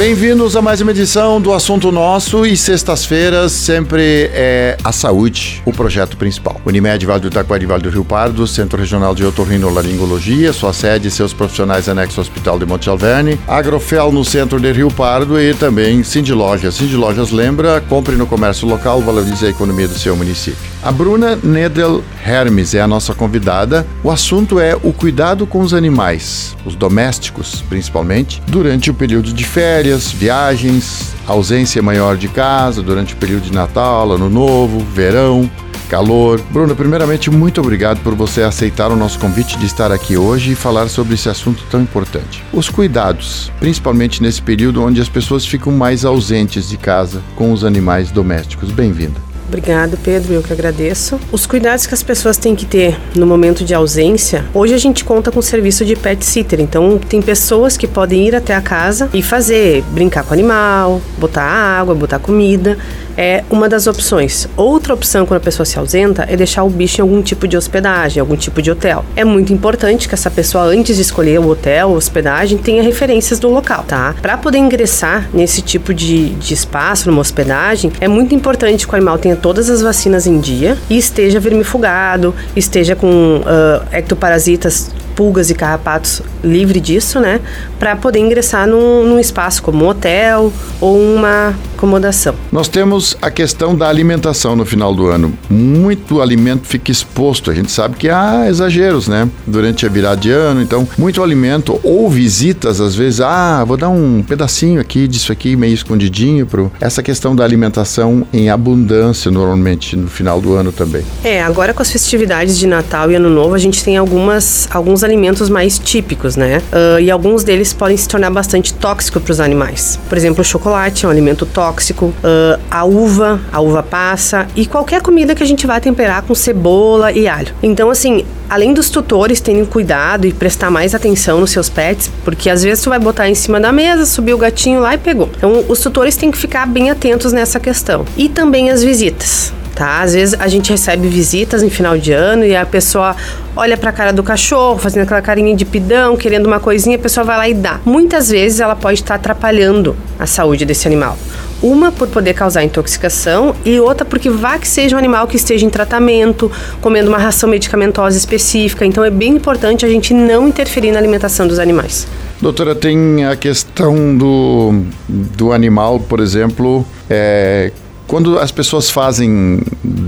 Bem-vindos a mais uma edição do Assunto Nosso e sextas-feiras sempre é a saúde, o projeto principal. Unimed Vale do Itaquari Vale do Rio Pardo, Centro Regional de Otorrinolaringologia, sua sede e seus profissionais anexo ao Hospital de Monte Alverne, Agrofel no centro de Rio Pardo e também Cindy Lojas. Cindy Lojas lembra, compre no comércio local, valorize a economia do seu município. A Bruna Nedel Hermes é a nossa convidada. O assunto é o cuidado com os animais, os domésticos principalmente, durante o período de férias, viagens, ausência maior de casa, durante o período de Natal, Ano Novo, verão, calor. Bruna, primeiramente, muito obrigado por você aceitar o nosso convite de estar aqui hoje e falar sobre esse assunto tão importante. Os cuidados, principalmente nesse período onde as pessoas ficam mais ausentes de casa com os animais domésticos. Bem-vinda. Obrigado, Pedro. Eu que agradeço. Os cuidados que as pessoas têm que ter no momento de ausência. Hoje a gente conta com o serviço de pet sitter. Então, tem pessoas que podem ir até a casa e fazer, brincar com o animal, botar água, botar comida é uma das opções. Outra opção quando a pessoa se ausenta é deixar o bicho em algum tipo de hospedagem, algum tipo de hotel. É muito importante que essa pessoa, antes de escolher o hotel, hospedagem, tenha referências do local, tá? Para poder ingressar nesse tipo de, de espaço, numa hospedagem, é muito importante que o animal tenha todas as vacinas em dia e esteja vermifugado, esteja com uh, ectoparasitas pulgas e carrapatos livre disso, né? Para poder ingressar num, num, espaço como um hotel ou uma acomodação. Nós temos a questão da alimentação no final do ano. Muito alimento fica exposto. A gente sabe que há exageros, né? Durante a virada de ano, então, muito alimento ou visitas, às vezes, ah, vou dar um pedacinho aqui disso aqui, meio escondidinho. Pro... Essa questão da alimentação em abundância, normalmente, no final do ano também. É, agora com as festividades de Natal e Ano Novo, a gente tem algumas, alguns alimentos mais típicos, né? Uh, e alguns deles podem se tornar bastante tóxicos para os animais. Por exemplo, o chocolate é um alimento tóxico, uh, a uva, a uva passa e qualquer comida que a gente vai temperar com cebola e alho. Então, assim, além dos tutores terem cuidado e prestar mais atenção nos seus pets, porque às vezes tu vai botar em cima da mesa, subir o gatinho lá e pegou. Então, os tutores têm que ficar bem atentos nessa questão. E também as visitas tá? Às vezes a gente recebe visitas em final de ano e a pessoa olha para a cara do cachorro, fazendo aquela carinha de pidão, querendo uma coisinha, a pessoa vai lá e dá. Muitas vezes ela pode estar atrapalhando a saúde desse animal. Uma por poder causar intoxicação e outra porque vá que seja um animal que esteja em tratamento, comendo uma ração medicamentosa específica. Então é bem importante a gente não interferir na alimentação dos animais. Doutora, tem a questão do, do animal, por exemplo, é, quando as pessoas fazem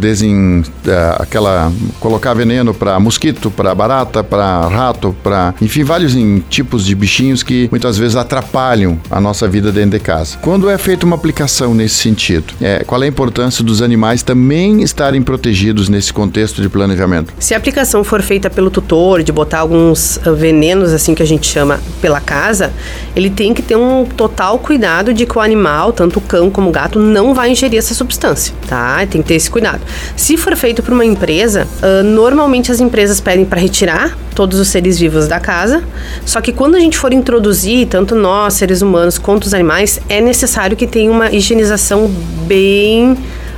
desin, é, aquela colocar veneno para mosquito, para barata, para rato, para enfim vários tipos de bichinhos que muitas vezes atrapalham a nossa vida dentro de casa. Quando é feita uma aplicação nesse sentido, é, qual é a importância dos animais também estarem protegidos nesse contexto de planejamento? Se a aplicação for feita pelo tutor, de botar alguns ah, venenos assim que a gente chama pela casa, ele tem que ter um total cuidado de que o animal, tanto o cão como o gato, não vai ingerir essa substância, tá? Tem que ter esse cuidado. Se for feito por uma empresa, uh, normalmente as empresas pedem para retirar todos os seres vivos da casa. Só que quando a gente for introduzir, tanto nós, seres humanos, quanto os animais, é necessário que tenha uma higienização bem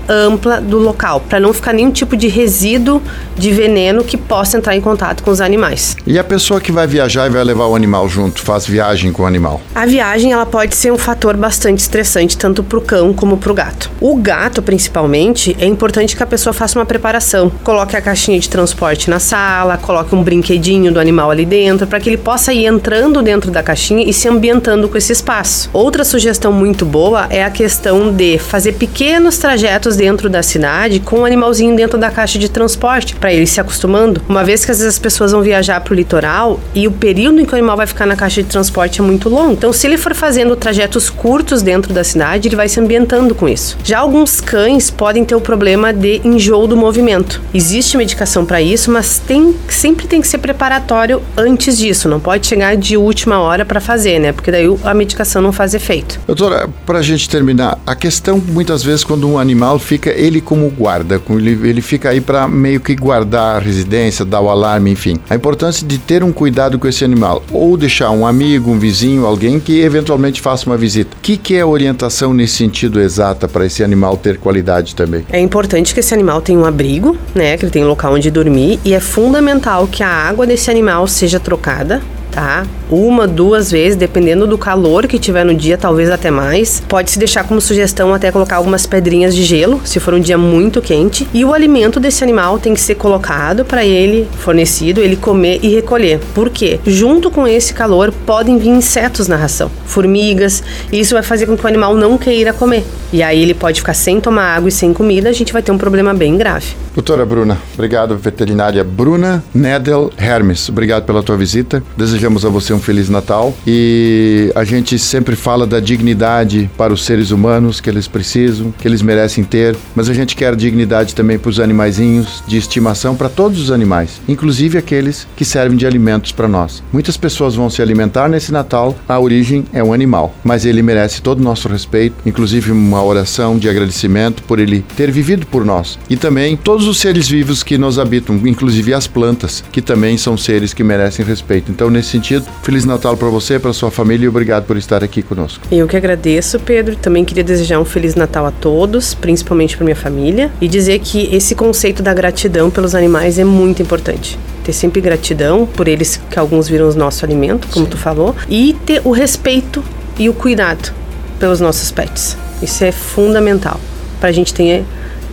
ampla do local, para não ficar nenhum tipo de resíduo de veneno que possa entrar em contato com os animais. E a pessoa que vai viajar e vai levar o animal junto, faz viagem com o animal? A viagem ela pode ser um fator bastante estressante tanto para o cão como para o gato. O gato, principalmente, é importante que a pessoa faça uma preparação. Coloque a caixinha de transporte na sala, coloque um brinquedinho do animal ali dentro, para que ele possa ir entrando dentro da caixinha e se ambientando com esse espaço. Outra sugestão muito boa é a questão de fazer pequenos trajetos dentro da cidade com um animalzinho dentro da caixa de transporte, para ele se acostumando. Uma vez que às vezes as pessoas vão viajar para o litoral e o período em que o animal vai ficar na caixa de transporte é muito longo. Então, se ele for fazendo trajetos curtos dentro da cidade, ele vai se ambientando com isso. Já alguns cães podem ter o problema de enjoo do movimento. Existe medicação para isso, mas tem, sempre tem que ser preparatório antes disso. Não pode chegar de última hora para fazer, né? Porque daí a medicação não faz efeito. Doutora, para a gente terminar, a questão muitas vezes quando um animal fica ele como guarda, ele, fica aí para meio que guardar a residência, dar o alarme, enfim. A importância de ter um cuidado com esse animal, ou deixar um amigo, um vizinho, alguém que eventualmente faça uma visita. O que, que é a orientação nesse sentido exata para esse animal ter qualidade também? É importante que esse animal tenha um abrigo, né? Que ele tenha um local onde dormir e é fundamental que a água desse animal seja trocada tá? Uma, duas vezes, dependendo do calor que tiver no dia, talvez até mais. Pode se deixar como sugestão até colocar algumas pedrinhas de gelo, se for um dia muito quente. E o alimento desse animal tem que ser colocado para ele, fornecido, ele comer e recolher. Por quê? Junto com esse calor podem vir insetos na ração, formigas, e isso vai fazer com que o animal não queira comer. E aí ele pode ficar sem tomar água e sem comida, a gente vai ter um problema bem grave. Doutora Bruna, obrigado, veterinária Bruna Nedel Hermes. Obrigado pela tua visita. Desejo desejamos a você um Feliz Natal e a gente sempre fala da dignidade para os seres humanos que eles precisam, que eles merecem ter, mas a gente quer dignidade também para os animaizinhos de estimação, para todos os animais, inclusive aqueles que servem de alimentos para nós. Muitas pessoas vão se alimentar nesse Natal, a origem é um animal, mas ele merece todo o nosso respeito, inclusive uma oração de agradecimento por ele ter vivido por nós. E também todos os seres vivos que nos habitam, inclusive as plantas, que também são seres que merecem respeito. Então, nesse sentido. Feliz Natal para você, para sua família e obrigado por estar aqui conosco. Eu que agradeço, Pedro. Também queria desejar um Feliz Natal a todos, principalmente para minha família, e dizer que esse conceito da gratidão pelos animais é muito importante ter sempre gratidão por eles que alguns viram o nosso alimento, como Sim. tu falou, e ter o respeito e o cuidado pelos nossos pets. Isso é fundamental para a gente ter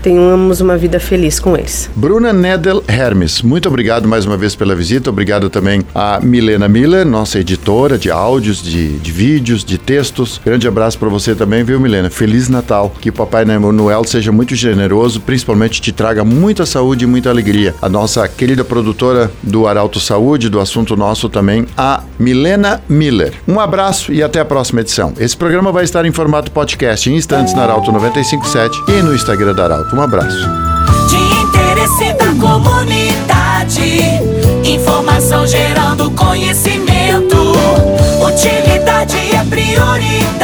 tenhamos uma vida feliz com eles. Bruna Nedel Hermes, muito obrigado mais uma vez pela visita. Obrigado também a Milena Miller, nossa editora de áudios, de, de vídeos, de textos. Grande abraço para você também, viu, Milena? Feliz Natal. Que o Papai Noel seja muito generoso, principalmente te traga muita saúde e muita alegria. A nossa querida produtora do Arauto Saúde, do assunto nosso também, a Milena Miller. Um abraço e até a próxima edição. Esse programa vai estar em formato podcast em instantes na Arauto 957 e no Instagram da Arauto. Um abraço. De interesse da comunidade, informação gerando conhecimento. Utilidade é prioridade.